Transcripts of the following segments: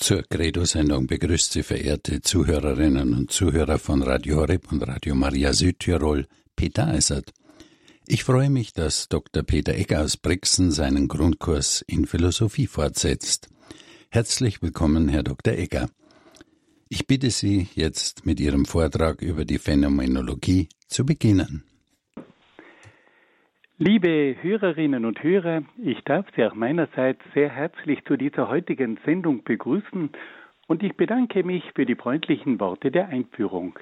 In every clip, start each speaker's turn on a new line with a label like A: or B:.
A: Zur Credo-Sendung begrüßt Sie verehrte Zuhörerinnen und Zuhörer von Radio Horeb und Radio Maria Südtirol, Peter Eisert. Ich freue mich, dass Dr. Peter Egger aus Brixen seinen Grundkurs in Philosophie fortsetzt. Herzlich willkommen, Herr Dr. Egger. Ich bitte Sie jetzt mit Ihrem Vortrag über die Phänomenologie zu beginnen.
B: Liebe Hörerinnen und Hörer, ich darf Sie auch meinerseits sehr herzlich zu dieser heutigen Sendung begrüßen und ich bedanke mich für die freundlichen Worte der Einführung.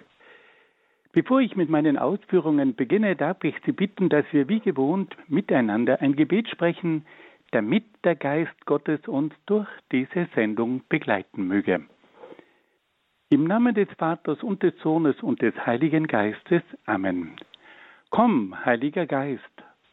B: Bevor ich mit meinen Ausführungen beginne, darf ich Sie bitten, dass wir wie gewohnt miteinander ein Gebet sprechen, damit der Geist Gottes uns durch diese Sendung begleiten möge. Im Namen des Vaters und des Sohnes und des Heiligen Geistes. Amen. Komm, Heiliger Geist,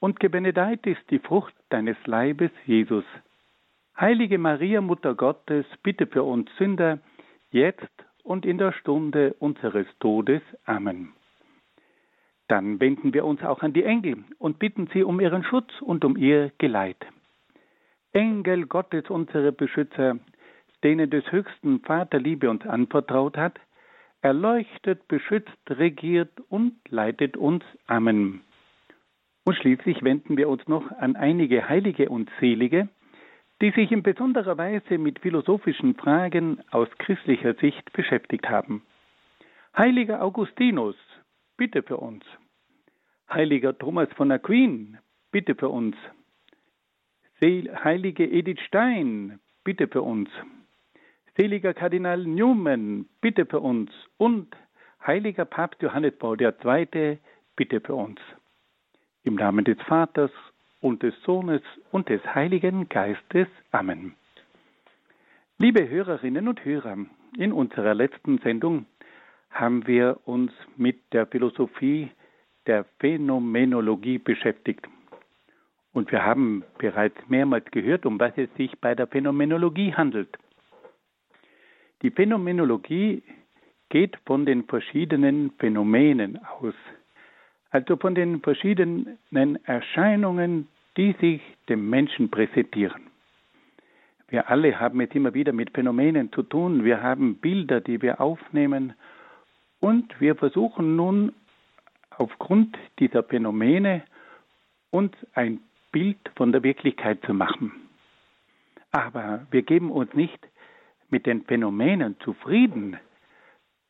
B: und gebenedeit ist die Frucht deines Leibes, Jesus. Heilige Maria, Mutter Gottes, bitte für uns Sünder, jetzt und in der Stunde unseres Todes. Amen. Dann wenden wir uns auch an die Engel und bitten sie um ihren Schutz und um ihr Geleit. Engel Gottes, unsere Beschützer, denen des höchsten Vater Liebe uns anvertraut hat, erleuchtet, beschützt, regiert und leitet uns. Amen. Und schließlich wenden wir uns noch an einige Heilige und Selige, die sich in besonderer Weise mit philosophischen Fragen aus christlicher Sicht beschäftigt haben. Heiliger Augustinus, bitte für uns. Heiliger Thomas von Aquin, bitte für uns. Heilige Edith Stein, bitte für uns. Seliger Kardinal Newman, bitte für uns. Und heiliger Papst Johannes Paul II, bitte für uns. Im Namen des Vaters und des Sohnes und des Heiligen Geistes. Amen. Liebe Hörerinnen und Hörer, in unserer letzten Sendung haben wir uns mit der Philosophie der Phänomenologie beschäftigt. Und wir haben bereits mehrmals gehört, um was es sich bei der Phänomenologie handelt. Die Phänomenologie geht von den verschiedenen Phänomenen aus, also von den verschiedenen Erscheinungen, die sich dem Menschen präsentieren. Wir alle haben es immer wieder mit Phänomenen zu tun. Wir haben Bilder, die wir aufnehmen. Und wir versuchen nun aufgrund dieser Phänomene uns ein Bild von der Wirklichkeit zu machen. Aber wir geben uns nicht mit den Phänomenen zufrieden.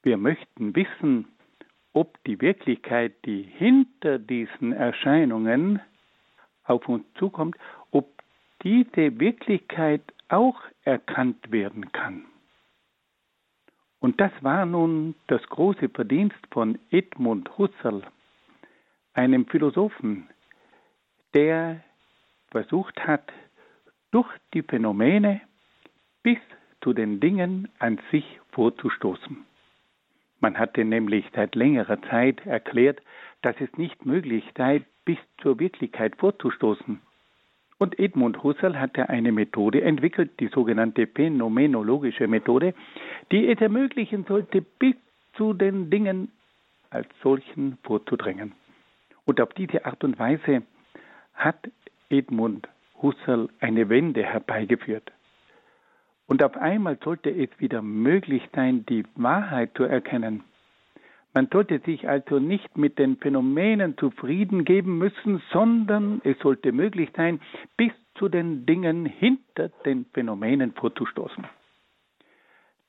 B: Wir möchten wissen, ob die Wirklichkeit, die hinter diesen Erscheinungen auf uns zukommt, ob diese Wirklichkeit auch erkannt werden kann. Und das war nun das große Verdienst von Edmund Husserl, einem Philosophen, der versucht hat, durch die Phänomene bis zu den Dingen an sich vorzustoßen. Man hatte nämlich seit längerer Zeit erklärt, dass es nicht möglich sei, bis zur Wirklichkeit vorzustoßen. Und Edmund Husserl hatte eine Methode entwickelt, die sogenannte phänomenologische Methode, die es ermöglichen sollte, bis zu den Dingen als solchen vorzudrängen. Und auf diese Art und Weise hat Edmund Husserl eine Wende herbeigeführt. Und auf einmal sollte es wieder möglich sein, die Wahrheit zu erkennen. Man sollte sich also nicht mit den Phänomenen zufrieden geben müssen, sondern es sollte möglich sein, bis zu den Dingen hinter den Phänomenen vorzustoßen.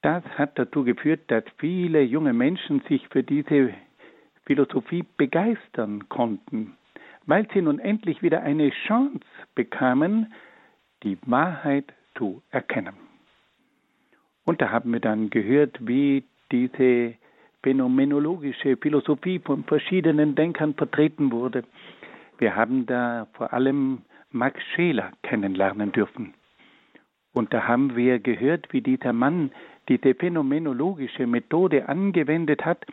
B: Das hat dazu geführt, dass viele junge Menschen sich für diese Philosophie begeistern konnten, weil sie nun endlich wieder eine Chance bekamen, die Wahrheit zu erkennen. Und da haben wir dann gehört, wie diese phänomenologische Philosophie von verschiedenen Denkern vertreten wurde. Wir haben da vor allem Max Scheler kennenlernen dürfen. Und da haben wir gehört, wie dieser Mann diese phänomenologische Methode angewendet hat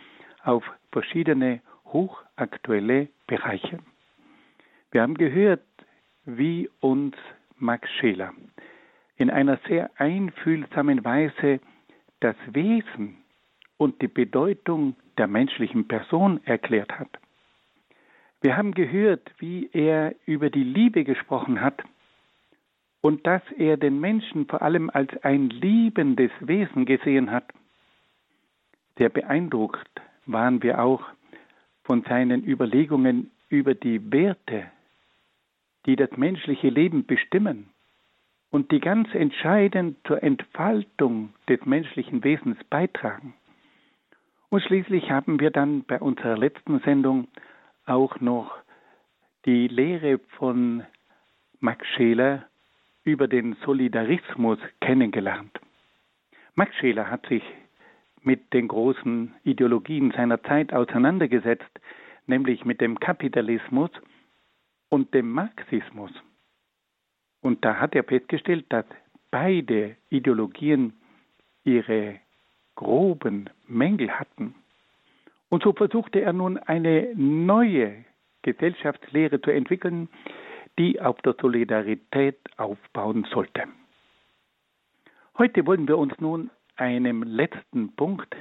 B: auf verschiedene hochaktuelle Bereiche. Wir haben gehört, wie uns Max Scheler in einer sehr einfühlsamen Weise das Wesen und die Bedeutung der menschlichen Person erklärt hat. Wir haben gehört, wie er über die Liebe gesprochen hat und dass er den Menschen vor allem als ein liebendes Wesen gesehen hat. Sehr beeindruckt waren wir auch von seinen Überlegungen über die Werte, die das menschliche Leben bestimmen und die ganz entscheidend zur Entfaltung des menschlichen Wesens beitragen. Und schließlich haben wir dann bei unserer letzten Sendung auch noch die Lehre von Max Scheler über den Solidarismus kennengelernt. Max Scheler hat sich mit den großen Ideologien seiner Zeit auseinandergesetzt, nämlich mit dem Kapitalismus und dem Marxismus. Und da hat er festgestellt, dass beide Ideologien ihre groben Mängel hatten. Und so versuchte er nun eine neue Gesellschaftslehre zu entwickeln, die auf der Solidarität aufbauen sollte. Heute wollen wir uns nun einem letzten Punkt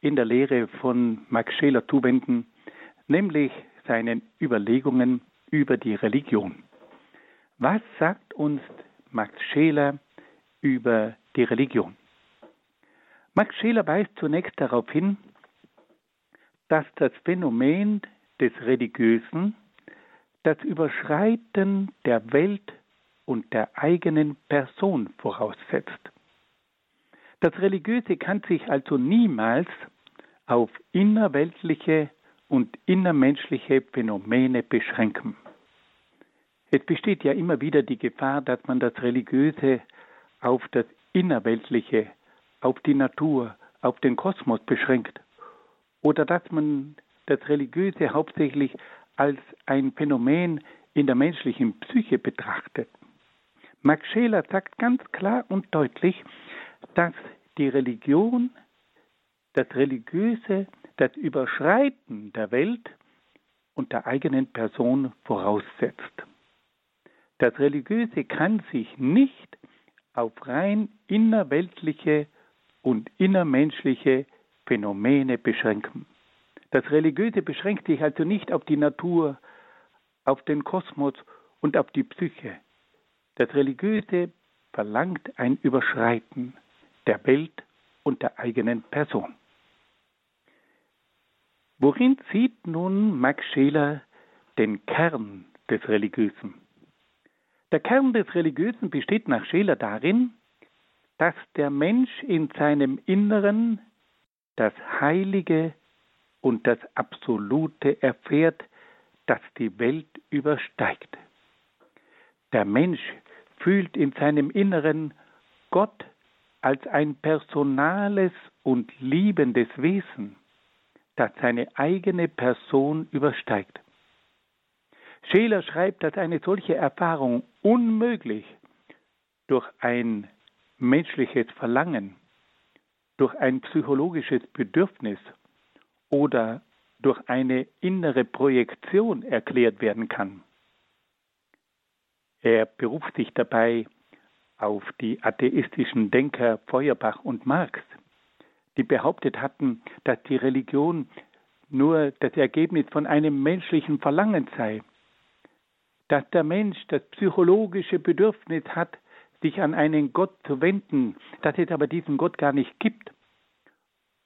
B: in der Lehre von Max Scheler zuwenden, nämlich seinen Überlegungen über die Religion. Was sagt uns Max Scheler über die Religion? Max Scheler weist zunächst darauf hin, dass das Phänomen des Religiösen das Überschreiten der Welt und der eigenen Person voraussetzt. Das Religiöse kann sich also niemals auf innerweltliche und innermenschliche Phänomene beschränken. Es besteht ja immer wieder die Gefahr, dass man das Religiöse auf das Innerweltliche, auf die Natur, auf den Kosmos beschränkt oder dass man das Religiöse hauptsächlich als ein Phänomen in der menschlichen Psyche betrachtet. Max Scheler sagt ganz klar und deutlich, dass die Religion, das Religiöse, das Überschreiten der Welt und der eigenen Person voraussetzt. Das Religiöse kann sich nicht auf rein innerweltliche und innermenschliche Phänomene beschränken. Das Religiöse beschränkt sich also nicht auf die Natur, auf den Kosmos und auf die Psyche. Das Religiöse verlangt ein Überschreiten der Welt und der eigenen Person. Worin sieht nun Max Scheler den Kern des Religiösen? Der Kern des Religiösen besteht nach Scheler darin, dass der Mensch in seinem Inneren das Heilige und das Absolute erfährt, das die Welt übersteigt. Der Mensch fühlt in seinem Inneren Gott als ein personales und liebendes Wesen, das seine eigene Person übersteigt. Scheler schreibt, dass eine solche Erfahrung unmöglich durch ein menschliches Verlangen durch ein psychologisches Bedürfnis oder durch eine innere Projektion erklärt werden kann. Er beruft sich dabei auf die atheistischen Denker Feuerbach und Marx, die behauptet hatten, dass die Religion nur das Ergebnis von einem menschlichen Verlangen sei, dass der Mensch das psychologische Bedürfnis hat, sich an einen Gott zu wenden, dass es aber diesen Gott gar nicht gibt.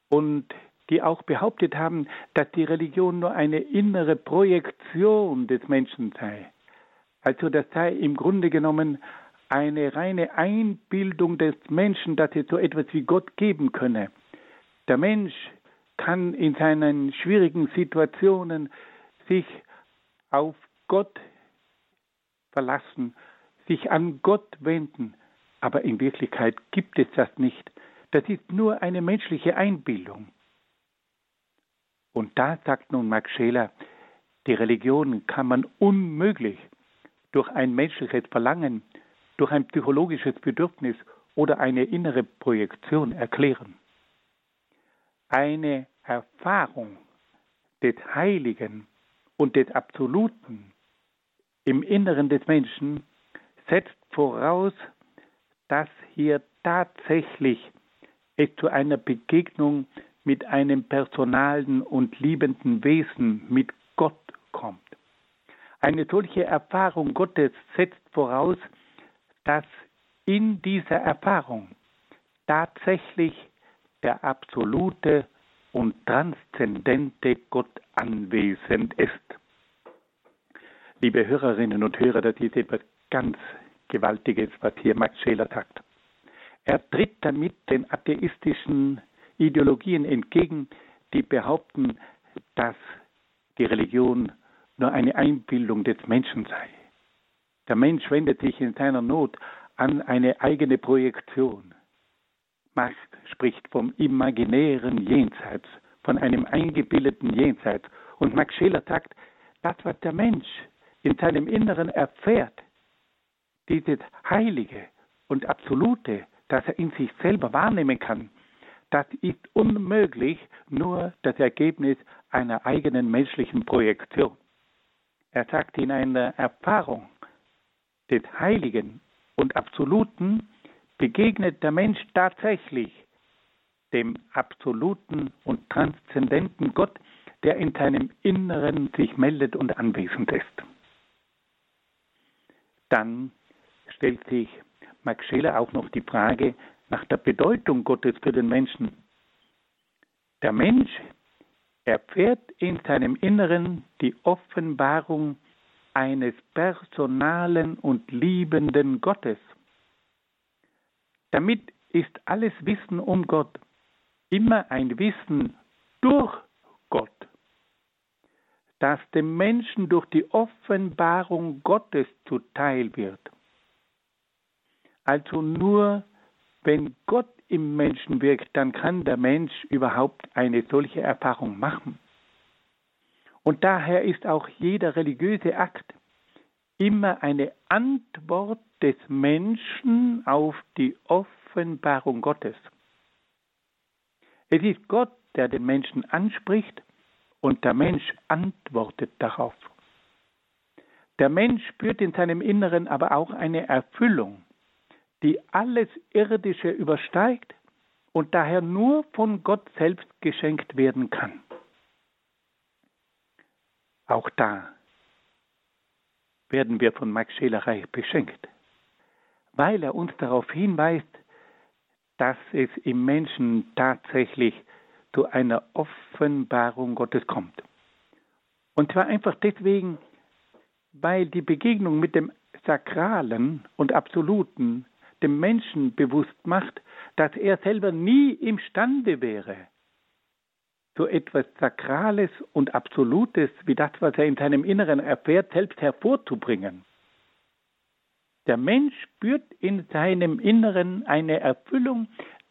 B: Und die auch behauptet haben, dass die Religion nur eine innere Projektion des Menschen sei. Also das sei im Grunde genommen eine reine Einbildung des Menschen, dass es so etwas wie Gott geben könne. Der Mensch kann in seinen schwierigen Situationen sich auf Gott verlassen sich an Gott wenden. Aber in Wirklichkeit gibt es das nicht. Das ist nur eine menschliche Einbildung. Und da sagt nun Max Scheler, die Religion kann man unmöglich durch ein menschliches Verlangen, durch ein psychologisches Bedürfnis oder eine innere Projektion erklären. Eine Erfahrung des Heiligen und des Absoluten im Inneren des Menschen setzt voraus, dass hier tatsächlich es zu einer Begegnung mit einem personalen und liebenden Wesen, mit Gott kommt. Eine solche Erfahrung Gottes setzt voraus, dass in dieser Erfahrung tatsächlich der absolute und transzendente Gott anwesend ist. Liebe Hörerinnen und Hörer, das ist etwas ganz Gewaltiges, was hier Max Scheler sagt. Er tritt damit den atheistischen Ideologien entgegen, die behaupten, dass die Religion nur eine Einbildung des Menschen sei. Der Mensch wendet sich in seiner Not an eine eigene Projektion. Macht spricht vom imaginären Jenseits, von einem eingebildeten Jenseits. Und Max Scheler sagt, das, was der Mensch in seinem Inneren erfährt, dieses Heilige und Absolute, das er in sich selber wahrnehmen kann, das ist unmöglich nur das Ergebnis einer eigenen menschlichen Projektion. Er sagt, in einer Erfahrung des Heiligen und Absoluten begegnet der Mensch tatsächlich dem absoluten und transzendenten Gott, der in seinem Inneren sich meldet und anwesend ist. Dann stellt sich Max Scheler auch noch die Frage nach der Bedeutung Gottes für den Menschen. Der Mensch erfährt in seinem Inneren die Offenbarung eines personalen und liebenden Gottes. Damit ist alles Wissen um Gott immer ein Wissen durch das dem Menschen durch die Offenbarung Gottes zuteil wird. Also nur wenn Gott im Menschen wirkt, dann kann der Mensch überhaupt eine solche Erfahrung machen. Und daher ist auch jeder religiöse Akt immer eine Antwort des Menschen auf die Offenbarung Gottes. Es ist Gott, der den Menschen anspricht und der Mensch antwortet darauf. Der Mensch spürt in seinem Inneren aber auch eine Erfüllung, die alles Irdische übersteigt und daher nur von Gott selbst geschenkt werden kann. Auch da werden wir von Max Scheler reich beschenkt, weil er uns darauf hinweist, dass es im Menschen tatsächlich zu einer Offenbarung Gottes kommt. Und zwar einfach deswegen, weil die Begegnung mit dem Sakralen und Absoluten dem Menschen bewusst macht, dass er selber nie imstande wäre, so etwas Sakrales und Absolutes wie das, was er in seinem Inneren erfährt, selbst hervorzubringen. Der Mensch spürt in seinem Inneren eine Erfüllung,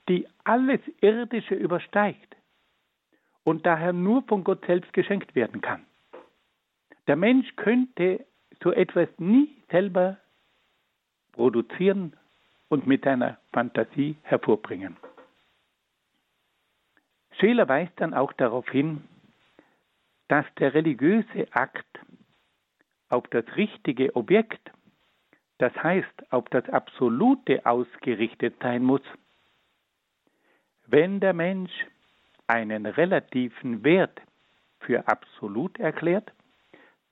B: die alles Irdische übersteigt und daher nur von Gott selbst geschenkt werden kann. Der Mensch könnte so etwas nie selber produzieren und mit seiner Fantasie hervorbringen. Scheler weist dann auch darauf hin, dass der religiöse Akt auf das richtige Objekt, das heißt auf das Absolute ausgerichtet sein muss. Wenn der Mensch einen relativen Wert für absolut erklärt,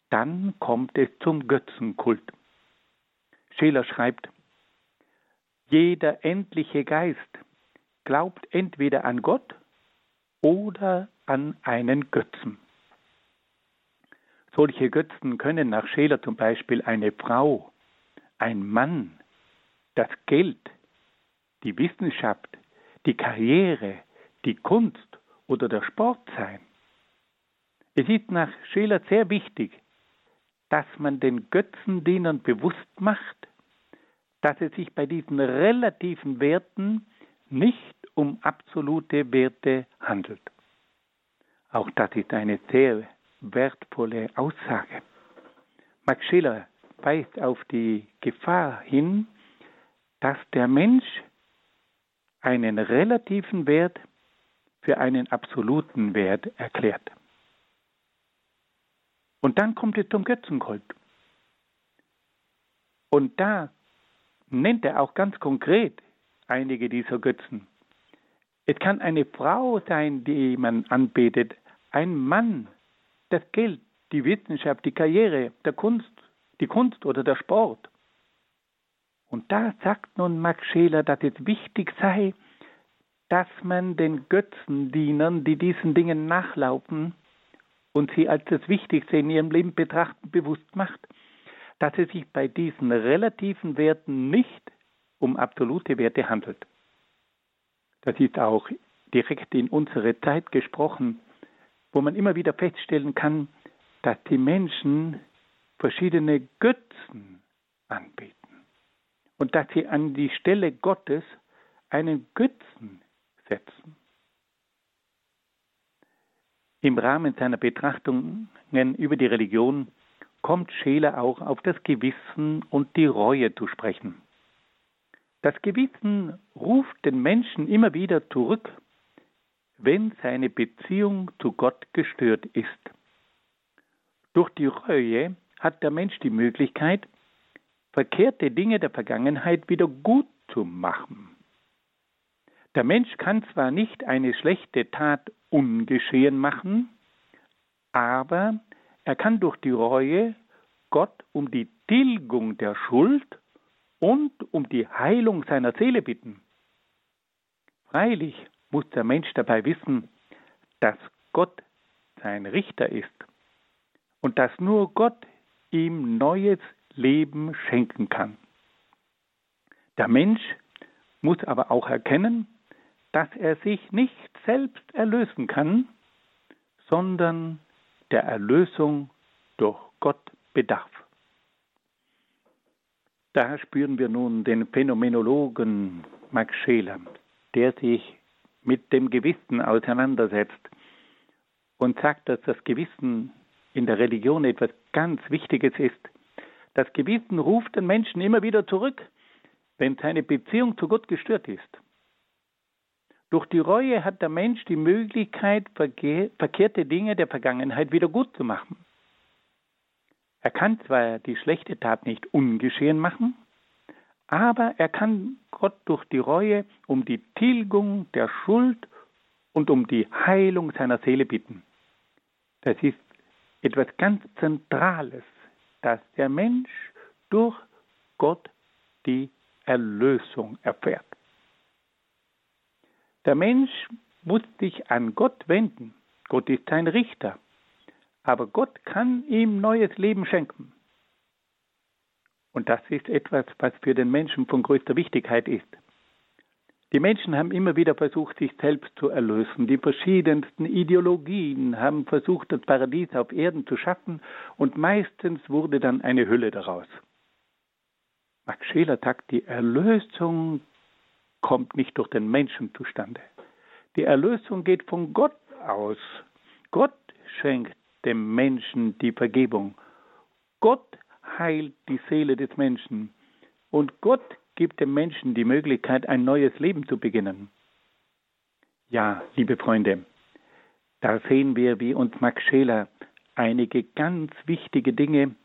B: dann kommt es zum Götzenkult. Scheler schreibt, jeder endliche Geist glaubt entweder an Gott oder an einen Götzen. Solche Götzen können nach Scheler zum Beispiel eine Frau, ein Mann, das Geld, die Wissenschaft, die Karriere, die Kunst oder der Sport sein. Es ist nach Scheler sehr wichtig, dass man den Götzendienern bewusst macht, dass es sich bei diesen relativen Werten nicht um absolute Werte handelt. Auch das ist eine sehr wertvolle Aussage. Max Schiller weist auf die Gefahr hin, dass der Mensch einen relativen Wert für einen absoluten Wert erklärt. Und dann kommt es zum Götzenkult. Und da nennt er auch ganz konkret einige dieser Götzen. Es kann eine Frau sein, die man anbetet, ein Mann, das Geld, die Wissenschaft, die Karriere, der Kunst, die Kunst oder der Sport. Und da sagt nun Max Scheler, dass es wichtig sei, dass man den Götzendienern, die diesen Dingen nachlaufen und sie als das Wichtigste in ihrem Leben betrachten, bewusst macht, dass es sich bei diesen relativen Werten nicht um absolute Werte handelt. Das ist auch direkt in unsere Zeit gesprochen, wo man immer wieder feststellen kann, dass die Menschen verschiedene Götzen anbeten und dass sie an die Stelle Gottes einen Götzen setzen. Im Rahmen seiner Betrachtungen über die Religion kommt Scheler auch auf das Gewissen und die Reue zu sprechen. Das Gewissen ruft den Menschen immer wieder zurück, wenn seine Beziehung zu Gott gestört ist. Durch die Reue hat der Mensch die Möglichkeit, verkehrte Dinge der Vergangenheit wieder gut zu machen. Der Mensch kann zwar nicht eine schlechte Tat ungeschehen machen, aber er kann durch die Reue Gott um die Tilgung der Schuld und um die Heilung seiner Seele bitten. Freilich muss der Mensch dabei wissen, dass Gott sein Richter ist und dass nur Gott ihm neues Leben schenken kann. Der Mensch muss aber auch erkennen, dass er sich nicht selbst erlösen kann, sondern der Erlösung durch Gott bedarf. Da spüren wir nun den Phänomenologen Max Scheler, der sich mit dem Gewissen auseinandersetzt und sagt, dass das Gewissen in der Religion etwas ganz Wichtiges ist. Das Gewissen ruft den Menschen immer wieder zurück, wenn seine Beziehung zu Gott gestört ist. Durch die Reue hat der Mensch die Möglichkeit, verkehrte Dinge der Vergangenheit wieder gut zu machen. Er kann zwar die schlechte Tat nicht ungeschehen machen, aber er kann Gott durch die Reue um die Tilgung der Schuld und um die Heilung seiner Seele bitten. Das ist etwas ganz Zentrales, dass der Mensch durch Gott die Erlösung erfährt. Der Mensch muss sich an Gott wenden. Gott ist sein Richter. Aber Gott kann ihm neues Leben schenken. Und das ist etwas, was für den Menschen von größter Wichtigkeit ist. Die Menschen haben immer wieder versucht, sich selbst zu erlösen. Die verschiedensten Ideologien haben versucht, das Paradies auf Erden zu schaffen und meistens wurde dann eine Hülle daraus. Max Scheler sagt, die Erlösung kommt nicht durch den Menschen zustande. Die Erlösung geht von Gott aus. Gott schenkt dem Menschen die Vergebung. Gott heilt die Seele des Menschen. Und Gott gibt dem Menschen die Möglichkeit, ein neues Leben zu beginnen. Ja, liebe Freunde, da sehen wir, wie uns Max Scheler einige ganz wichtige Dinge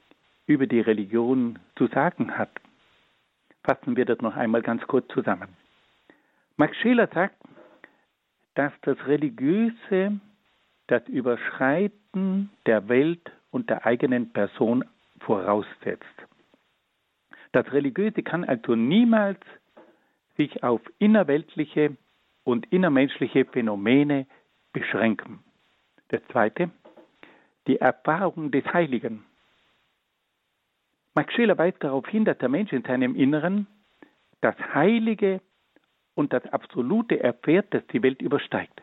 B: über die Religion zu sagen hat. Fassen wir das noch einmal ganz kurz zusammen. Max Scheler sagt, dass das Religiöse das Überschreiten der Welt und der eigenen Person voraussetzt. Das Religiöse kann also niemals sich auf innerweltliche und innermenschliche Phänomene beschränken. Das Zweite, die Erfahrung des Heiligen. Max Scheler weist darauf hin, dass der Mensch in seinem Inneren das Heilige und das Absolute erfährt, das die Welt übersteigt.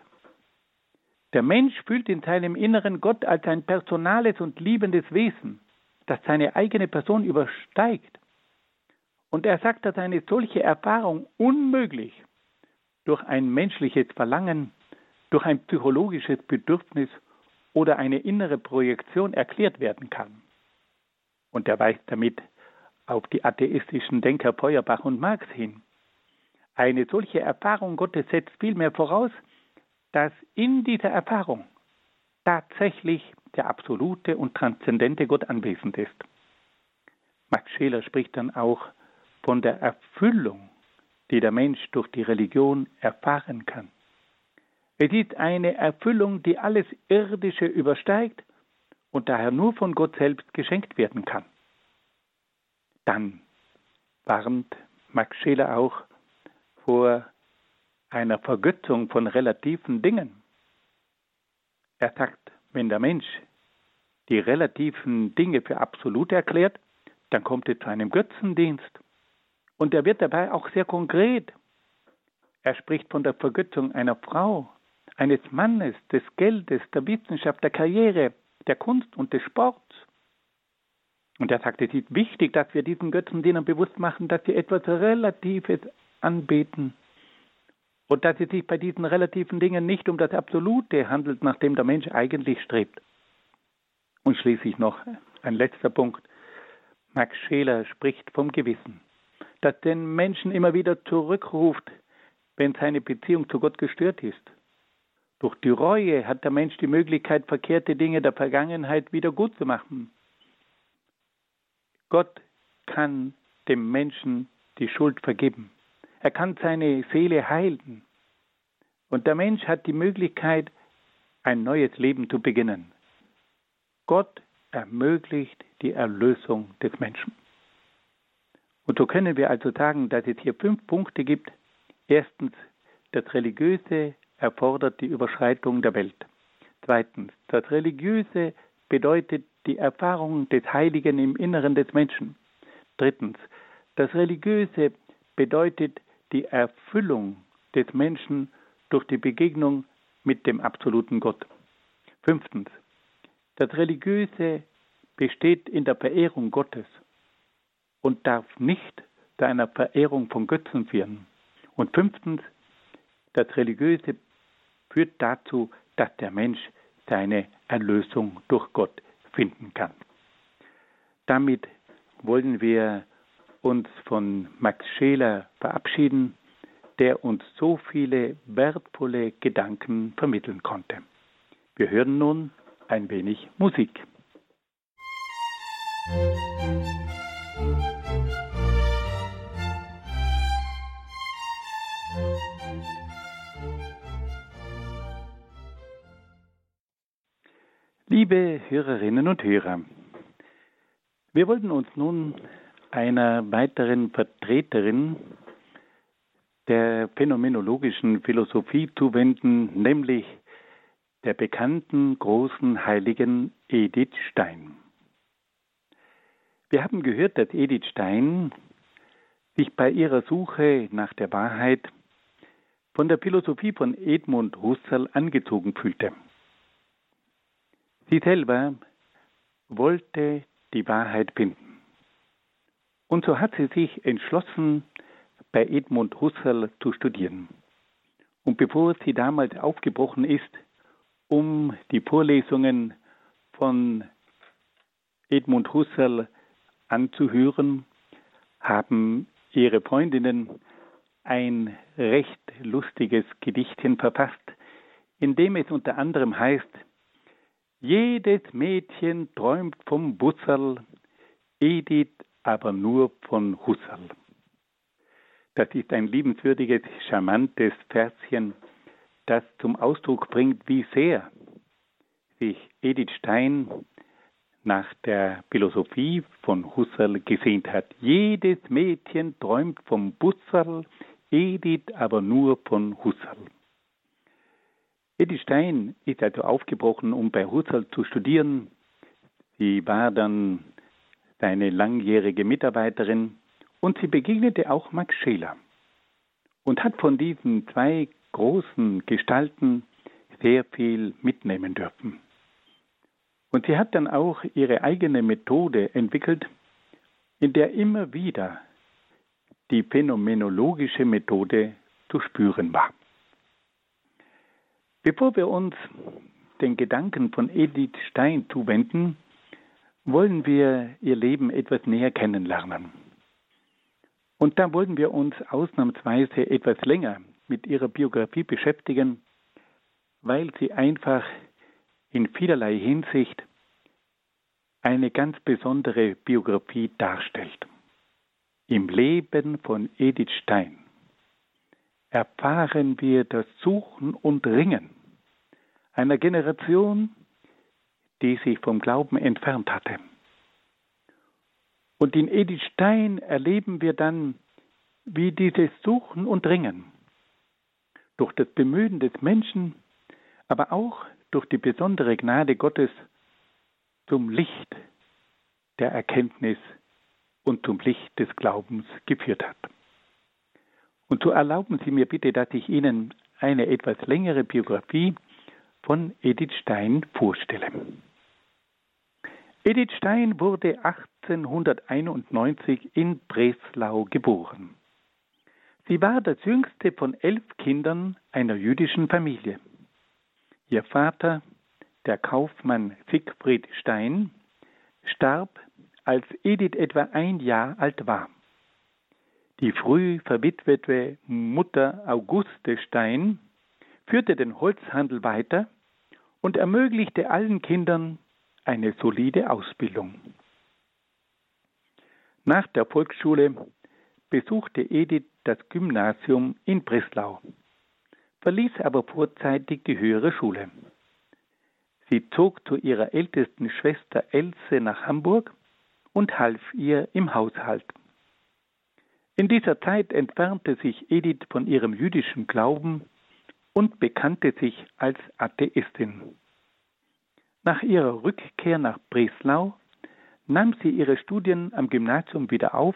B: Der Mensch fühlt in seinem Inneren Gott als ein personales und liebendes Wesen, das seine eigene Person übersteigt. Und er sagt, dass eine solche Erfahrung unmöglich durch ein menschliches Verlangen, durch ein psychologisches Bedürfnis oder eine innere Projektion erklärt werden kann. Und er weist damit auf die atheistischen Denker Feuerbach und Marx hin. Eine solche Erfahrung Gottes setzt vielmehr voraus, dass in dieser Erfahrung tatsächlich der absolute und transzendente Gott anwesend ist. Max Scheler spricht dann auch von der Erfüllung, die der Mensch durch die Religion erfahren kann. Es ist eine Erfüllung, die alles Irdische übersteigt und daher nur von Gott selbst geschenkt werden kann. Dann warnt Max Scheler auch vor einer Vergötzung von relativen Dingen. Er sagt, wenn der Mensch die relativen Dinge für absolut erklärt, dann kommt es zu einem Götzendienst. Und er wird dabei auch sehr konkret. Er spricht von der Vergötzung einer Frau, eines Mannes, des Geldes, der Wissenschaft, der Karriere, der Kunst und des Sports. Und er sagt, es ist wichtig, dass wir diesen Götzendienern bewusst machen, dass sie etwas Relatives anbeten und dass es sich bei diesen relativen Dingen nicht um das Absolute handelt, nach dem der Mensch eigentlich strebt. Und schließlich noch ein letzter Punkt. Max Scheler spricht vom Gewissen, das den Menschen immer wieder zurückruft, wenn seine Beziehung zu Gott gestört ist. Durch die Reue hat der Mensch die Möglichkeit, verkehrte Dinge der Vergangenheit wieder gut zu machen. Gott kann dem Menschen die Schuld vergeben. Er kann seine Seele heilen. Und der Mensch hat die Möglichkeit, ein neues Leben zu beginnen. Gott ermöglicht die Erlösung des Menschen. Und so können wir also sagen, dass es hier fünf Punkte gibt. Erstens, das Religiöse erfordert die Überschreitung der Welt. Zweitens, das Religiöse bedeutet die Erfahrung des Heiligen im Inneren des Menschen. Drittens, das Religiöse bedeutet die Erfüllung des Menschen durch die Begegnung mit dem absoluten Gott. Fünftens, das Religiöse besteht in der Verehrung Gottes und darf nicht zu einer Verehrung von Götzen führen. Und fünftens, das Religiöse führt dazu, dass der Mensch seine Erlösung durch Gott finden kann. Damit wollen wir uns von Max Scheler verabschieden, der uns so viele wertvolle Gedanken vermitteln konnte. Wir hören nun ein wenig Musik. Liebe Hörerinnen und Hörer, wir wollten uns nun einer weiteren Vertreterin der phänomenologischen Philosophie zuwenden, nämlich der bekannten großen Heiligen Edith Stein. Wir haben gehört, dass Edith Stein sich bei ihrer Suche nach der Wahrheit von der Philosophie von Edmund Husserl angezogen fühlte. Sie selber wollte die Wahrheit finden. Und so hat sie sich entschlossen, bei Edmund Husserl zu studieren. Und bevor sie damals aufgebrochen ist, um die Vorlesungen von Edmund Husserl anzuhören, haben ihre Freundinnen ein recht lustiges Gedichtchen verfasst, in dem es unter anderem heißt, jedes Mädchen träumt vom Busserl, Edith aber nur von Husserl. Das ist ein liebenswürdiges, charmantes Verschen, das zum Ausdruck bringt, wie sehr sich Edith Stein nach der Philosophie von Husserl gesehnt hat. Jedes Mädchen träumt vom Busserl, Edith aber nur von Husserl. Edith Stein ist also aufgebrochen, um bei Husserl zu studieren. Sie war dann seine langjährige Mitarbeiterin und sie begegnete auch Max Scheler und hat von diesen zwei großen Gestalten sehr viel mitnehmen dürfen. Und sie hat dann auch ihre eigene Methode entwickelt, in der immer wieder die phänomenologische Methode zu spüren war. Bevor wir uns den Gedanken von Edith Stein zuwenden, wollen wir ihr Leben etwas näher kennenlernen. Und da wollen wir uns ausnahmsweise etwas länger mit ihrer Biografie beschäftigen, weil sie einfach in vielerlei Hinsicht eine ganz besondere Biografie darstellt. Im Leben von Edith Stein erfahren wir das Suchen und Ringen einer Generation, die sich vom Glauben entfernt hatte. Und in Edith Stein erleben wir dann, wie dieses Suchen und Ringen durch das Bemühen des Menschen, aber auch durch die besondere Gnade Gottes zum Licht der Erkenntnis und zum Licht des Glaubens geführt hat. Und so erlauben Sie mir bitte, dass ich Ihnen eine etwas längere Biografie von Edith Stein vorstelle. Edith Stein wurde 1891 in Breslau geboren. Sie war das jüngste von elf Kindern einer jüdischen Familie. Ihr Vater, der Kaufmann Siegfried Stein, starb, als Edith etwa ein Jahr alt war. Die früh verwitwete Mutter Auguste Stein führte den Holzhandel weiter und ermöglichte allen Kindern eine solide Ausbildung. Nach der Volksschule besuchte Edith das Gymnasium in Breslau, verließ aber vorzeitig die höhere Schule. Sie zog zu ihrer ältesten Schwester Else nach Hamburg und half ihr im Haushalt. In dieser Zeit entfernte sich Edith von ihrem jüdischen Glauben und bekannte sich als Atheistin. Nach ihrer Rückkehr nach Breslau nahm sie ihre Studien am Gymnasium wieder auf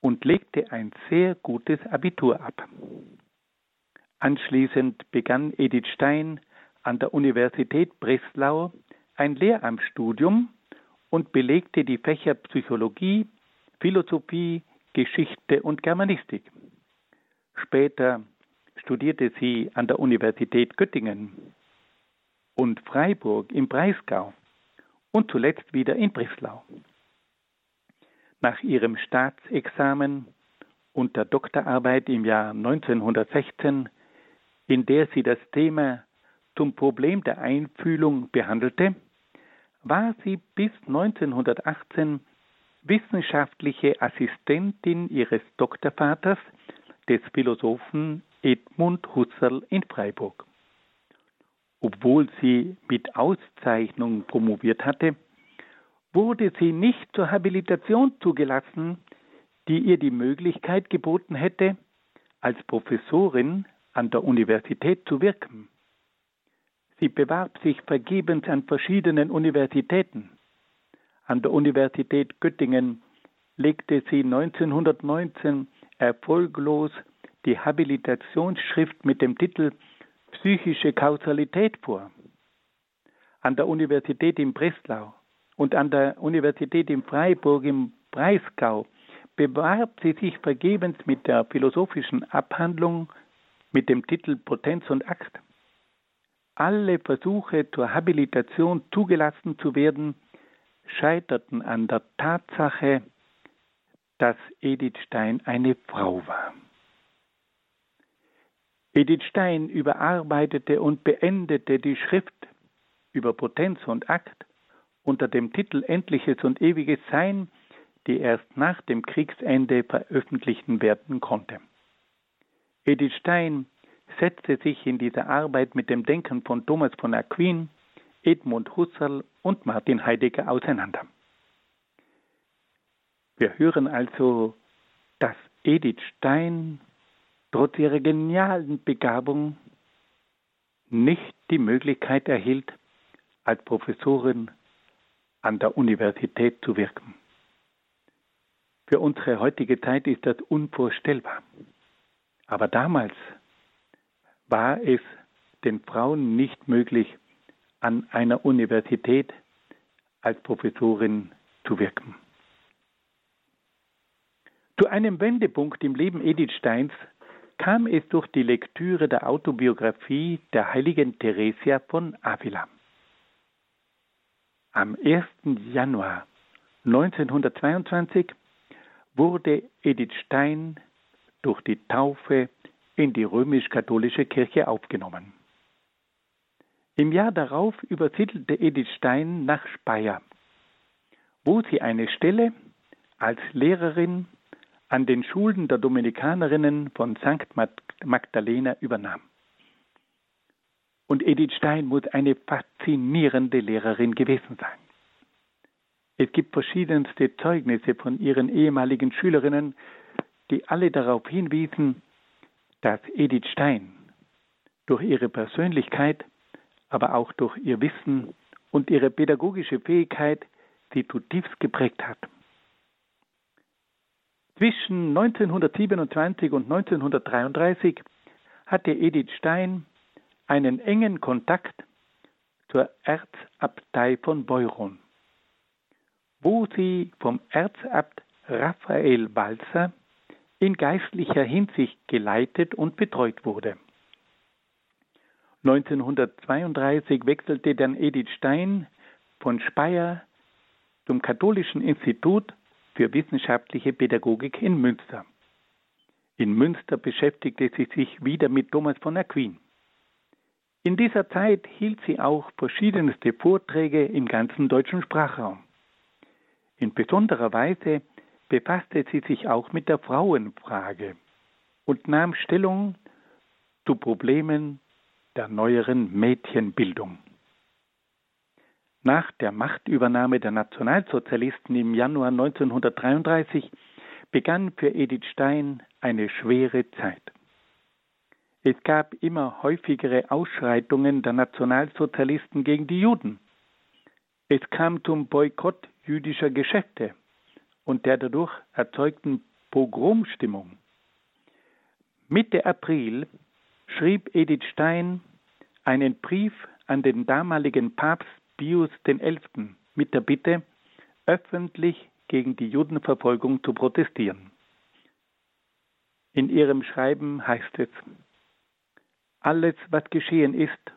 B: und legte ein sehr gutes Abitur ab. Anschließend begann Edith Stein an der Universität Breslau ein Lehramtsstudium und belegte die Fächer Psychologie, Philosophie, Geschichte und Germanistik. Später studierte sie an der Universität Göttingen und Freiburg im Breisgau und zuletzt wieder in Breslau. Nach ihrem Staatsexamen und der Doktorarbeit im Jahr 1916, in der sie das Thema zum Problem der Einfühlung behandelte, war sie bis 1918 wissenschaftliche Assistentin ihres Doktorvaters, des Philosophen Edmund Husserl in Freiburg. Obwohl sie mit Auszeichnung promoviert hatte, wurde sie nicht zur Habilitation zugelassen, die ihr die Möglichkeit geboten hätte, als Professorin an der Universität zu wirken. Sie bewarb sich vergebens an verschiedenen Universitäten. An der Universität Göttingen legte sie 1919 erfolglos die Habilitationsschrift mit dem Titel Psychische Kausalität vor. An der Universität in Breslau und an der Universität in Freiburg im Breisgau bewarb sie sich vergebens mit der philosophischen Abhandlung mit dem Titel Potenz und Akt. Alle Versuche zur Habilitation zugelassen zu werden, scheiterten an der Tatsache, dass Edith Stein eine Frau war. Edith Stein überarbeitete und beendete die Schrift über Potenz und Akt unter dem Titel Endliches und Ewiges Sein, die erst nach dem Kriegsende veröffentlicht werden konnte. Edith Stein setzte sich in dieser Arbeit mit dem Denken von Thomas von Aquin, Edmund Husserl und Martin Heidegger auseinander. Wir hören also, dass Edith Stein trotz ihrer genialen Begabung nicht die Möglichkeit erhielt, als Professorin an der Universität zu wirken. Für unsere heutige Zeit ist das unvorstellbar. Aber damals war es den Frauen nicht möglich, an einer Universität als Professorin zu wirken. Zu einem Wendepunkt im Leben Edith Steins kam es durch die Lektüre der Autobiografie der heiligen Theresia von Avila. Am 1. Januar 1922 wurde Edith Stein durch die Taufe in die römisch-katholische Kirche aufgenommen. Im Jahr darauf übersiedelte Edith Stein nach Speyer, wo sie eine Stelle als Lehrerin an den Schulen der Dominikanerinnen von St. Magdalena übernahm. Und Edith Stein muss eine faszinierende Lehrerin gewesen sein. Es gibt verschiedenste Zeugnisse von ihren ehemaligen Schülerinnen, die alle darauf hinwiesen, dass Edith Stein durch ihre Persönlichkeit, aber auch durch ihr Wissen und ihre pädagogische Fähigkeit sie zutiefst geprägt hat. Zwischen 1927 und 1933 hatte Edith Stein einen engen Kontakt zur Erzabtei von Beuron, wo sie vom Erzabt Raphael Walzer in geistlicher Hinsicht geleitet und betreut wurde. 1932 wechselte dann Edith Stein von Speyer zum Katholischen Institut für wissenschaftliche Pädagogik in Münster. In Münster beschäftigte sie sich wieder mit Thomas von Aquin. In dieser Zeit hielt sie auch verschiedenste Vorträge im ganzen deutschen Sprachraum. In besonderer Weise befasste sie sich auch mit der Frauenfrage und nahm Stellung zu Problemen der neueren Mädchenbildung. Nach der Machtübernahme der Nationalsozialisten im Januar 1933 begann für Edith Stein eine schwere Zeit. Es gab immer häufigere Ausschreitungen der Nationalsozialisten gegen die Juden. Es kam zum Boykott jüdischer Geschäfte und der dadurch erzeugten Pogromstimmung. Mitte April schrieb Edith Stein einen Brief an den damaligen Papst Pius XI. mit der Bitte, öffentlich gegen die Judenverfolgung zu protestieren. In ihrem Schreiben heißt es, alles, was geschehen ist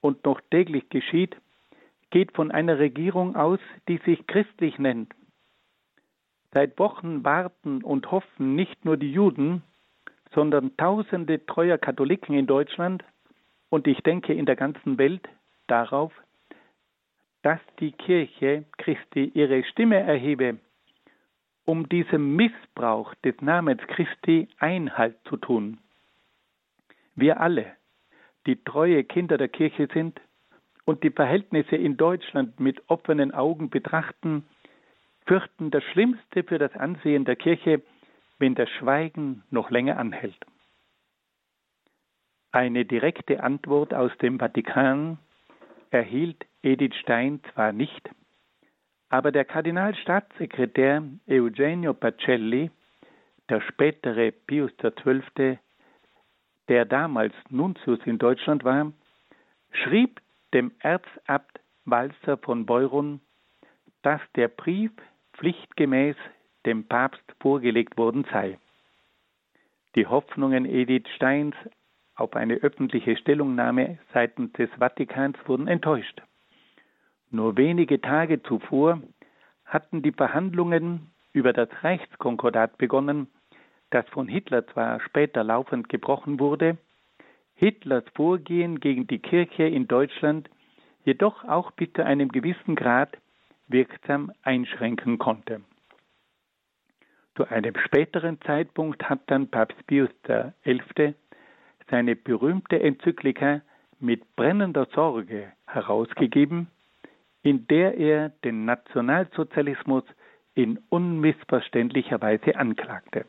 B: und noch täglich geschieht, geht von einer Regierung aus, die sich christlich nennt. Seit Wochen warten und hoffen nicht nur die Juden, sondern tausende treuer Katholiken in Deutschland und ich denke in der ganzen Welt darauf, dass die Kirche Christi ihre Stimme erhebe, um diesem Missbrauch des Namens Christi Einhalt zu tun. Wir alle, die treue Kinder der Kirche sind und die Verhältnisse in Deutschland mit offenen Augen betrachten, fürchten das Schlimmste für das Ansehen der Kirche, wenn das Schweigen noch länger anhält. Eine direkte Antwort aus dem Vatikan erhielt Edith Stein zwar nicht, aber der Kardinalstaatssekretär Eugenio Pacelli, der spätere Pius XII., der damals Nuntius in Deutschland war, schrieb dem Erzabt Walzer von Beuron, dass der Brief pflichtgemäß dem Papst vorgelegt worden sei. Die Hoffnungen Edith Steins auf eine öffentliche Stellungnahme seitens des Vatikans wurden enttäuscht. Nur wenige Tage zuvor hatten die Verhandlungen über das Reichskonkordat begonnen, das von Hitler zwar später laufend gebrochen wurde, Hitlers Vorgehen gegen die Kirche in Deutschland jedoch auch bis zu einem gewissen Grad wirksam einschränken konnte. Zu einem späteren Zeitpunkt hat dann Papst Pius XI. Seine berühmte Enzyklika mit brennender Sorge herausgegeben, in der er den Nationalsozialismus in unmissverständlicher Weise anklagte.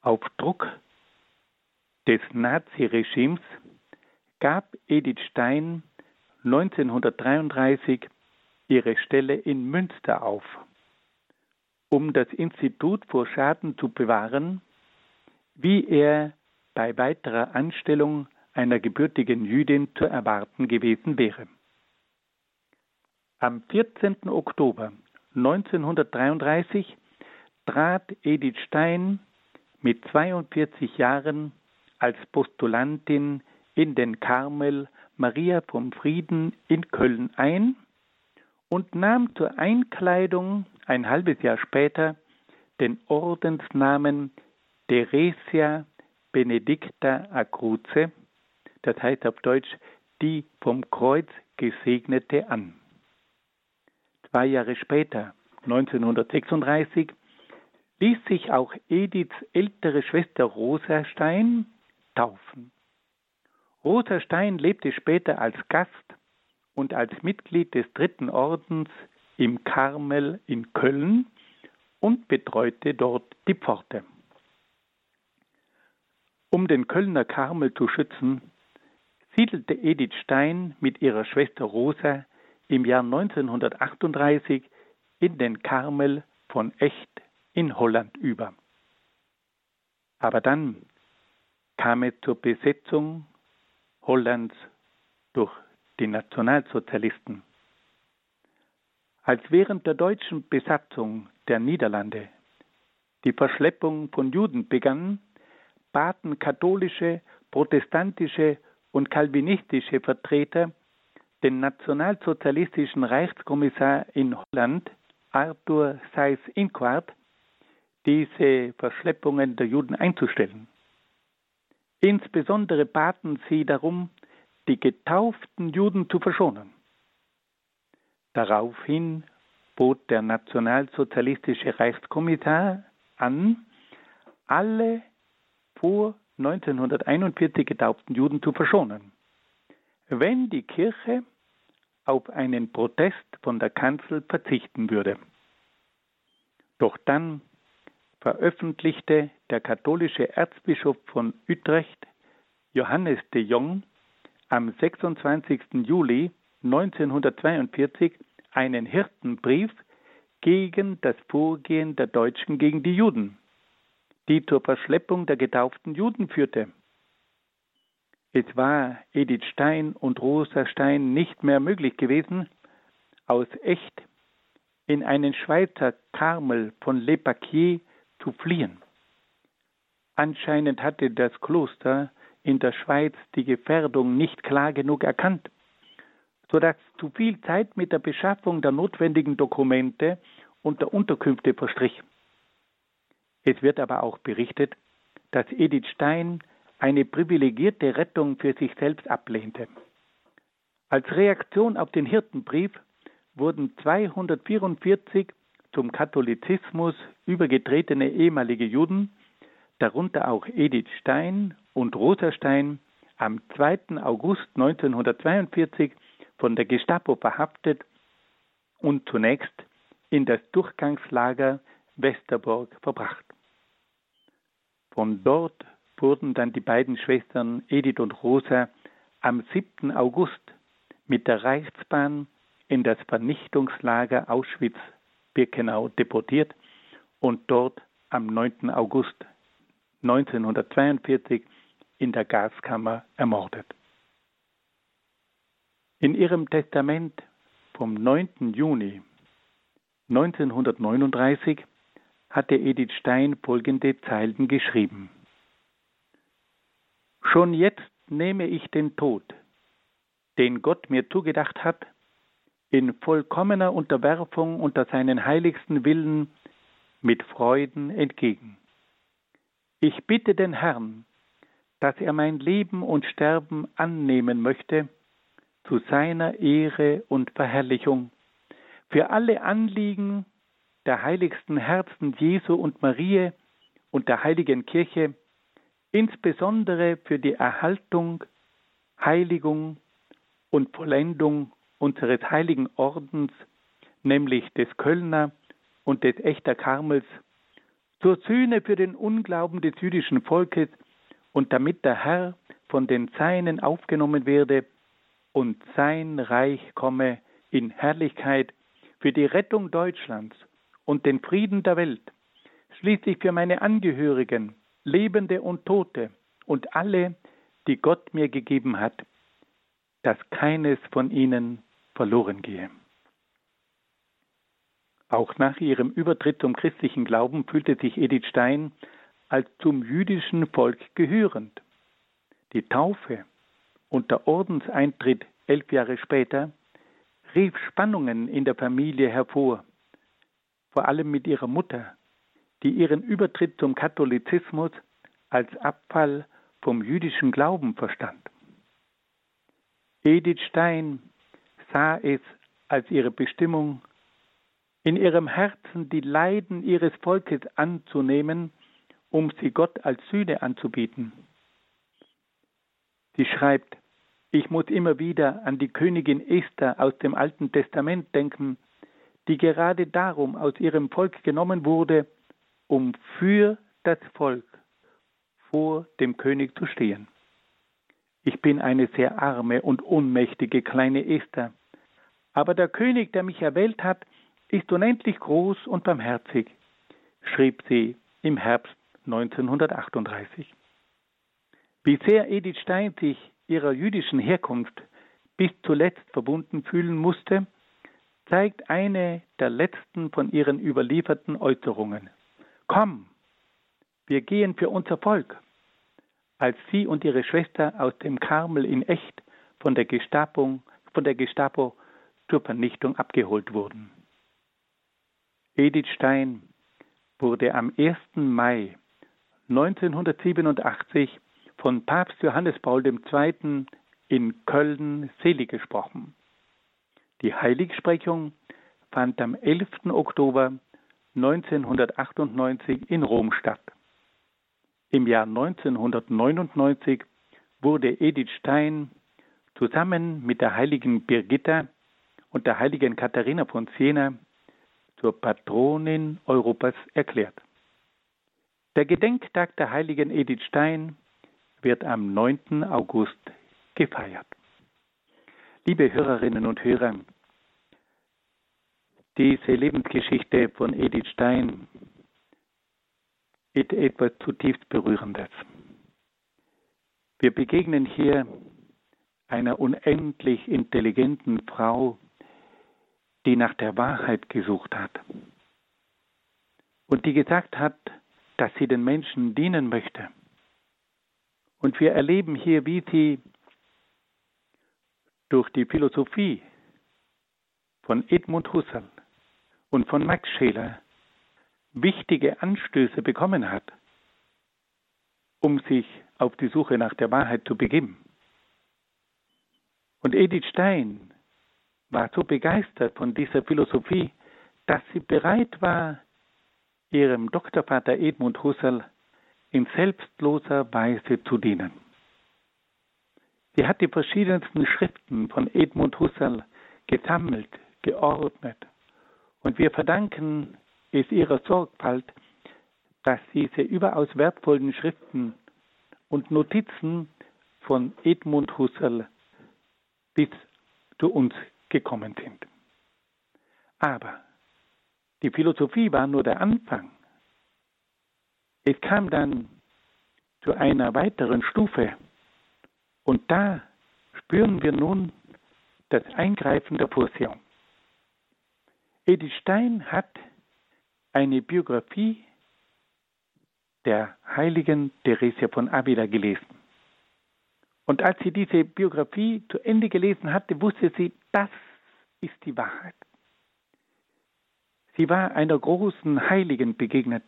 B: Auf Druck des Naziregimes gab Edith Stein 1933 ihre Stelle in Münster auf, um das Institut vor Schaden zu bewahren, wie er bei weiterer Anstellung einer gebürtigen Jüdin zu erwarten gewesen wäre. Am 14. Oktober 1933 trat Edith Stein mit 42 Jahren als Postulantin in den Karmel Maria vom Frieden in Köln ein und nahm zur Einkleidung ein halbes Jahr später den Ordensnamen Theresia Benedicta Acruce, das heißt auf Deutsch die vom Kreuz Gesegnete an. Zwei Jahre später, 1936, ließ sich auch Ediths ältere Schwester Rosa Stein taufen. Rosa Stein lebte später als Gast und als Mitglied des dritten Ordens im Karmel in Köln und betreute dort die Pforte. Um den Kölner Karmel zu schützen, siedelte Edith Stein mit ihrer Schwester Rosa im Jahr 1938 in den Karmel von Echt in Holland über. Aber dann kam es zur Besetzung Hollands durch die Nationalsozialisten. Als während der deutschen Besatzung der Niederlande die Verschleppung von Juden begann, baten katholische, protestantische und kalvinistische Vertreter den nationalsozialistischen Reichskommissar in Holland, Arthur Seyss-Inquart, diese Verschleppungen der Juden einzustellen. Insbesondere baten sie darum, die getauften Juden zu verschonen. Daraufhin bot der nationalsozialistische Reichskommissar an, alle vor 1941 getauften Juden zu verschonen, wenn die Kirche auf einen Protest von der Kanzel verzichten würde. Doch dann veröffentlichte der katholische Erzbischof von Utrecht, Johannes de Jong, am 26. Juli 1942 einen Hirtenbrief gegen das Vorgehen der Deutschen gegen die Juden, die zur Verschleppung der getauften Juden führte. Es war Edith Stein und Rosa Stein nicht mehr möglich gewesen, aus Echt in einen Schweizer Karmel von Le Paquier zu fliehen. Anscheinend hatte das Kloster in der Schweiz die Gefährdung nicht klar genug erkannt, sodass zu viel Zeit mit der Beschaffung der notwendigen Dokumente und der Unterkünfte verstrich. Es wird aber auch berichtet, dass Edith Stein eine privilegierte Rettung für sich selbst ablehnte. Als Reaktion auf den Hirtenbrief wurden 244 zum Katholizismus übergetretene ehemalige Juden, darunter auch Edith Stein und Rosa Stein, am 2. August 1942 von der Gestapo verhaftet und zunächst in das Durchgangslager Westerborg verbracht. Von dort wurden dann die beiden Schwestern Edith und Rosa am 7. August mit der Reichsbahn in das Vernichtungslager Auschwitz Birkenau deportiert und dort am 9. August 1942 in der Gaskammer ermordet. In ihrem Testament vom 9. Juni 1939 hatte Edith Stein folgende Zeilen geschrieben. Schon jetzt nehme ich den Tod, den Gott mir zugedacht hat, in vollkommener Unterwerfung unter seinen heiligsten Willen mit Freuden entgegen. Ich bitte den Herrn, dass er mein Leben und Sterben annehmen möchte, zu seiner Ehre und Verherrlichung, für alle Anliegen der heiligsten Herzen Jesu und Marie und der heiligen Kirche, insbesondere für die Erhaltung, Heiligung und Vollendung unseres heiligen Ordens, nämlich des Kölner und des Echter Karmels, zur Sühne für den Unglauben des jüdischen Volkes und damit der Herr von den Seinen aufgenommen werde und sein Reich komme in Herrlichkeit für die Rettung Deutschlands und den Frieden der Welt, schließlich für meine Angehörigen, Lebende und Tote und alle, die Gott mir gegeben hat, dass keines von ihnen verloren gehe. Auch nach ihrem Übertritt zum christlichen Glauben fühlte sich Edith Stein als zum jüdischen Volk gehörend. Die Taufe und der Ordenseintritt elf Jahre später rief Spannungen in der Familie hervor, vor allem mit ihrer Mutter, die ihren Übertritt zum Katholizismus als Abfall vom jüdischen Glauben verstand. Edith Stein sah es als ihre Bestimmung, in ihrem Herzen die Leiden ihres Volkes anzunehmen, um sie Gott als Sühne anzubieten. Sie schreibt, ich muss immer wieder an die Königin Esther aus dem Alten Testament denken, die gerade darum aus ihrem Volk genommen wurde, um für das Volk vor dem König zu stehen. Ich bin eine sehr arme und ohnmächtige kleine Esther, aber der König, der mich erwählt hat, ist unendlich groß und barmherzig, schrieb sie im Herbst 1938. Wie sehr Edith Stein sich ihrer jüdischen Herkunft bis zuletzt verbunden fühlen musste, zeigt eine der letzten von ihren überlieferten Äußerungen. Komm, wir gehen für unser Volk. Als sie und ihre Schwester aus dem Karmel in Echt von der Gestapo, von der Gestapo zur Vernichtung abgeholt wurden. Edith Stein wurde am 1. Mai 1987 von Papst Johannes Paul II. in Köln selig gesprochen. Die Heiligsprechung fand am 11. Oktober 1998 in Rom statt. Im Jahr 1999 wurde Edith Stein zusammen mit der heiligen Birgitta und der heiligen Katharina von Siena zur Patronin Europas erklärt. Der Gedenktag der heiligen Edith Stein wird am 9. August gefeiert. Liebe Hörerinnen und Hörer, diese Lebensgeschichte von Edith Stein ist etwas zutiefst Berührendes. Wir begegnen hier einer unendlich intelligenten Frau, die nach der Wahrheit gesucht hat und die gesagt hat, dass sie den Menschen dienen möchte. Und wir erleben hier, wie sie durch die Philosophie von Edmund Husserl und von Max Scheler wichtige Anstöße bekommen hat, um sich auf die Suche nach der Wahrheit zu begeben. Und Edith Stein war so begeistert von dieser Philosophie, dass sie bereit war, ihrem Doktorvater Edmund Husserl in selbstloser Weise zu dienen. Sie hat die verschiedensten Schriften von Edmund Husserl gesammelt, geordnet, und wir verdanken es ihrer Sorgfalt, dass diese überaus wertvollen Schriften und Notizen von Edmund Husserl bis zu uns gekommen sind. Aber die Philosophie war nur der Anfang. Es kam dann zu einer weiteren Stufe und da spüren wir nun das Eingreifen der Vorsehung. Edith Stein hat eine Biografie der heiligen Theresia von Avila gelesen. Und als sie diese Biografie zu Ende gelesen hatte, wusste sie, das ist die Wahrheit. Sie war einer großen Heiligen begegnet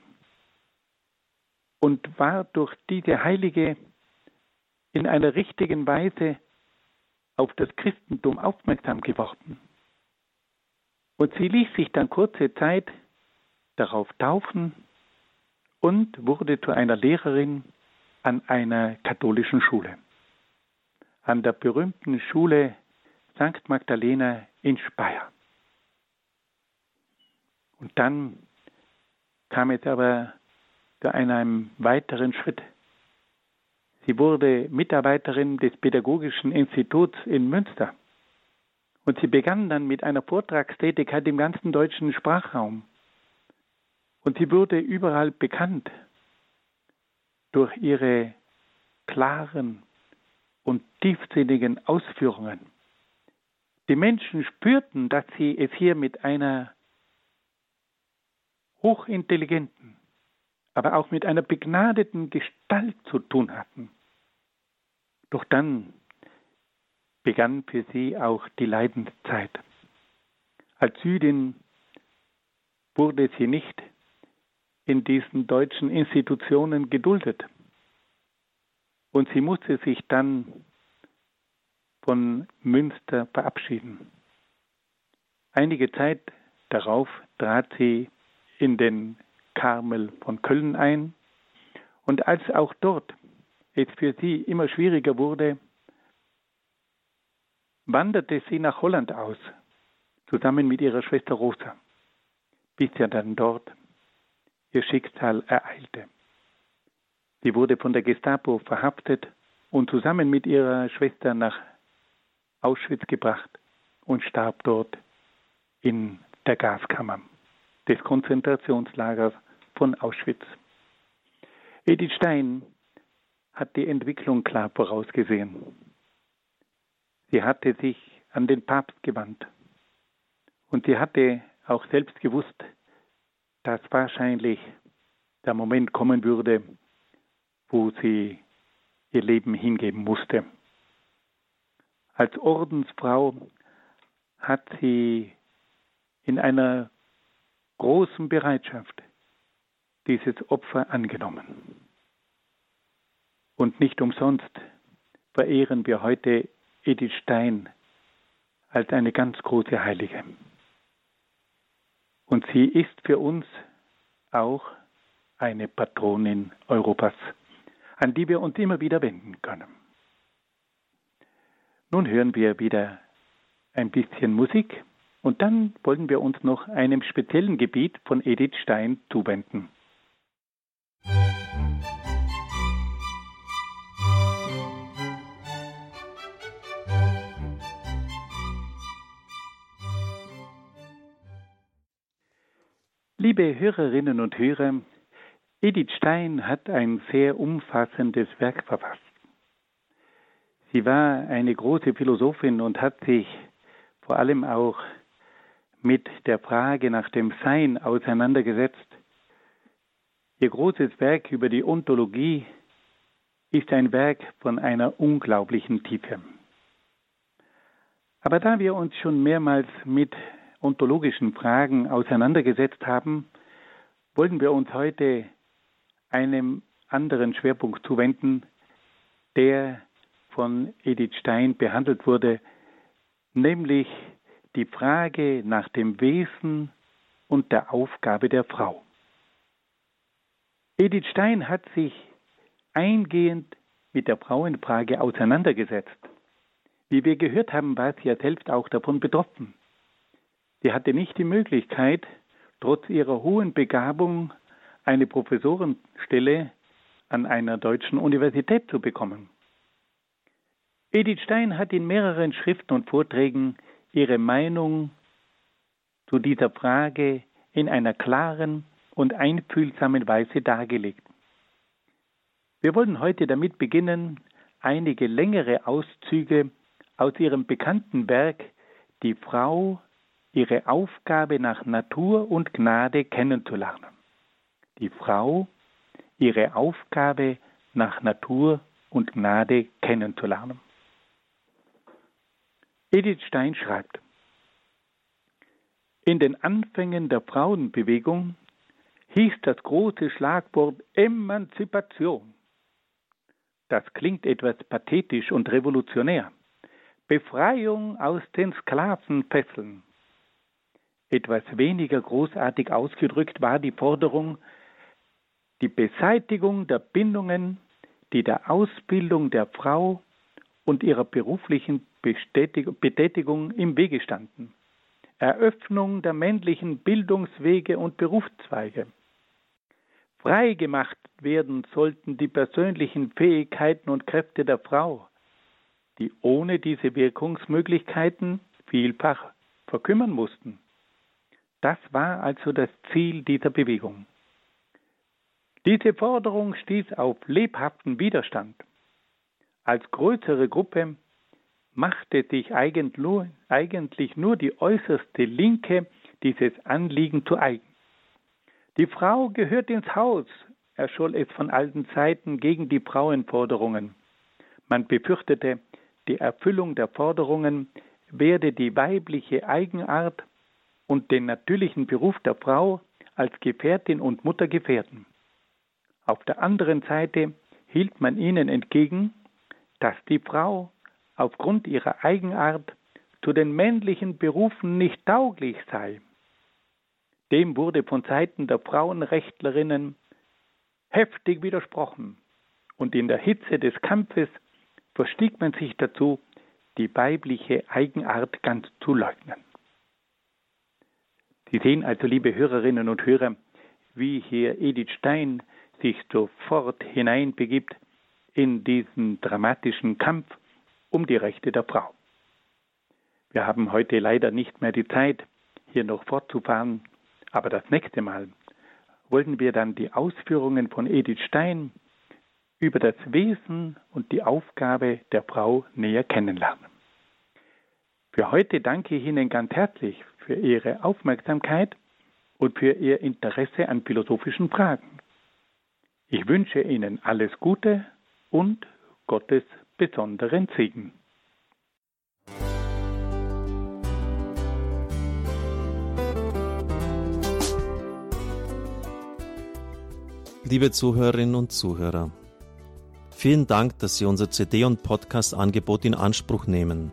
B: und war durch diese Heilige in einer richtigen Weise auf das Christentum aufmerksam geworden. Und sie ließ sich dann kurze Zeit darauf taufen und wurde zu einer Lehrerin an einer katholischen Schule. An der berühmten Schule St. Magdalena in Speyer. Und dann kam es aber zu einem weiteren Schritt. Sie wurde Mitarbeiterin des Pädagogischen Instituts in Münster. Und sie begann dann mit einer Vortragstätigkeit im ganzen deutschen Sprachraum. Und sie wurde überall bekannt durch ihre klaren und tiefsinnigen Ausführungen. Die Menschen spürten, dass sie es hier mit einer hochintelligenten, aber auch mit einer begnadeten Gestalt zu tun hatten. Doch dann begann für sie auch die Leidenszeit. Als Jüdin wurde sie nicht in diesen deutschen Institutionen geduldet. Und sie musste sich dann von Münster verabschieden. Einige Zeit darauf trat sie in den Karmel von Köln ein und als auch dort es für sie immer schwieriger wurde, wanderte sie nach Holland aus, zusammen mit ihrer Schwester Rosa, bis ja dann dort ihr Schicksal ereilte. Sie wurde von der Gestapo verhaftet und zusammen mit ihrer Schwester nach Auschwitz gebracht und starb dort in der Gaskammer des Konzentrationslagers von Auschwitz. Edith Stein hat die Entwicklung klar vorausgesehen. Sie hatte sich an den Papst gewandt und sie hatte auch selbst gewusst, dass wahrscheinlich der Moment kommen würde, wo sie ihr Leben hingeben musste. Als Ordensfrau hat sie in einer großen Bereitschaft dieses Opfer angenommen. Und nicht umsonst verehren wir heute Edith Stein als eine ganz große Heilige. Und sie ist für uns auch eine Patronin Europas, an die wir uns immer wieder wenden können. Nun hören wir wieder ein bisschen Musik und dann wollen wir uns noch einem speziellen Gebiet von Edith Stein zuwenden. Liebe Hörerinnen und Hörer, Edith Stein hat ein sehr umfassendes Werk verfasst. Sie war eine große Philosophin und hat sich vor allem auch mit der Frage nach dem Sein auseinandergesetzt. Ihr großes Werk über die Ontologie ist ein Werk von einer unglaublichen Tiefe. Aber da wir uns schon mehrmals mit ontologischen Fragen auseinandergesetzt haben, wollen wir uns heute einem anderen Schwerpunkt zuwenden, der von Edith Stein behandelt wurde, nämlich die Frage nach dem Wesen und der Aufgabe der Frau. Edith Stein hat sich eingehend mit der Frauenfrage auseinandergesetzt. Wie wir gehört haben, war sie ja selbst auch davon betroffen. Sie hatte nicht die Möglichkeit, trotz ihrer hohen Begabung eine Professorenstelle an einer deutschen Universität zu bekommen. Edith Stein hat in mehreren Schriften und Vorträgen ihre Meinung zu dieser Frage in einer klaren und einfühlsamen Weise dargelegt. Wir wollen heute damit beginnen, einige längere Auszüge aus ihrem bekannten Werk Die Frau ihre Aufgabe nach Natur und Gnade kennenzulernen. Die Frau ihre Aufgabe nach Natur und Gnade kennenzulernen. Edith Stein schreibt, in den Anfängen der Frauenbewegung hieß das große Schlagwort Emanzipation. Das klingt etwas pathetisch und revolutionär. Befreiung aus den Sklavenfesseln. Etwas weniger großartig ausgedrückt war die Forderung, die Beseitigung der Bindungen, die der Ausbildung der Frau und ihrer beruflichen Betätigung im Wege standen. Eröffnung der männlichen Bildungswege und Berufszweige. Freigemacht werden sollten die persönlichen Fähigkeiten und Kräfte der Frau, die ohne diese Wirkungsmöglichkeiten vielfach verkümmern mussten. Das war also das Ziel dieser Bewegung. Diese Forderung stieß auf lebhaften Widerstand. Als größere Gruppe machte sich eigentlich nur die äußerste Linke dieses Anliegen zu eigen. Die Frau gehört ins Haus, erscholl es von alten Zeiten gegen die Frauenforderungen. Man befürchtete, die Erfüllung der Forderungen werde die weibliche Eigenart und den natürlichen Beruf der Frau als Gefährtin und Mutter gefährden. Auf der anderen Seite hielt man ihnen entgegen, dass die Frau aufgrund ihrer Eigenart zu den männlichen Berufen nicht tauglich sei. Dem wurde von Seiten der Frauenrechtlerinnen heftig widersprochen, und in der Hitze des Kampfes verstieg man sich dazu, die weibliche Eigenart ganz zu leugnen. Sie sehen also, liebe Hörerinnen und Hörer, wie hier Edith Stein sich sofort hineinbegibt in diesen dramatischen Kampf um die Rechte der Frau. Wir haben heute leider nicht mehr die Zeit, hier noch fortzufahren, aber das nächste Mal wollen wir dann die Ausführungen von Edith Stein über das Wesen und die Aufgabe der Frau näher kennenlernen. Für heute danke ich Ihnen ganz herzlich für Ihre Aufmerksamkeit und für Ihr Interesse an philosophischen Fragen. Ich wünsche Ihnen alles Gute und Gottes besonderen Segen.
C: Liebe Zuhörerinnen und Zuhörer, vielen Dank, dass Sie unser CD- und Podcast-Angebot in Anspruch nehmen.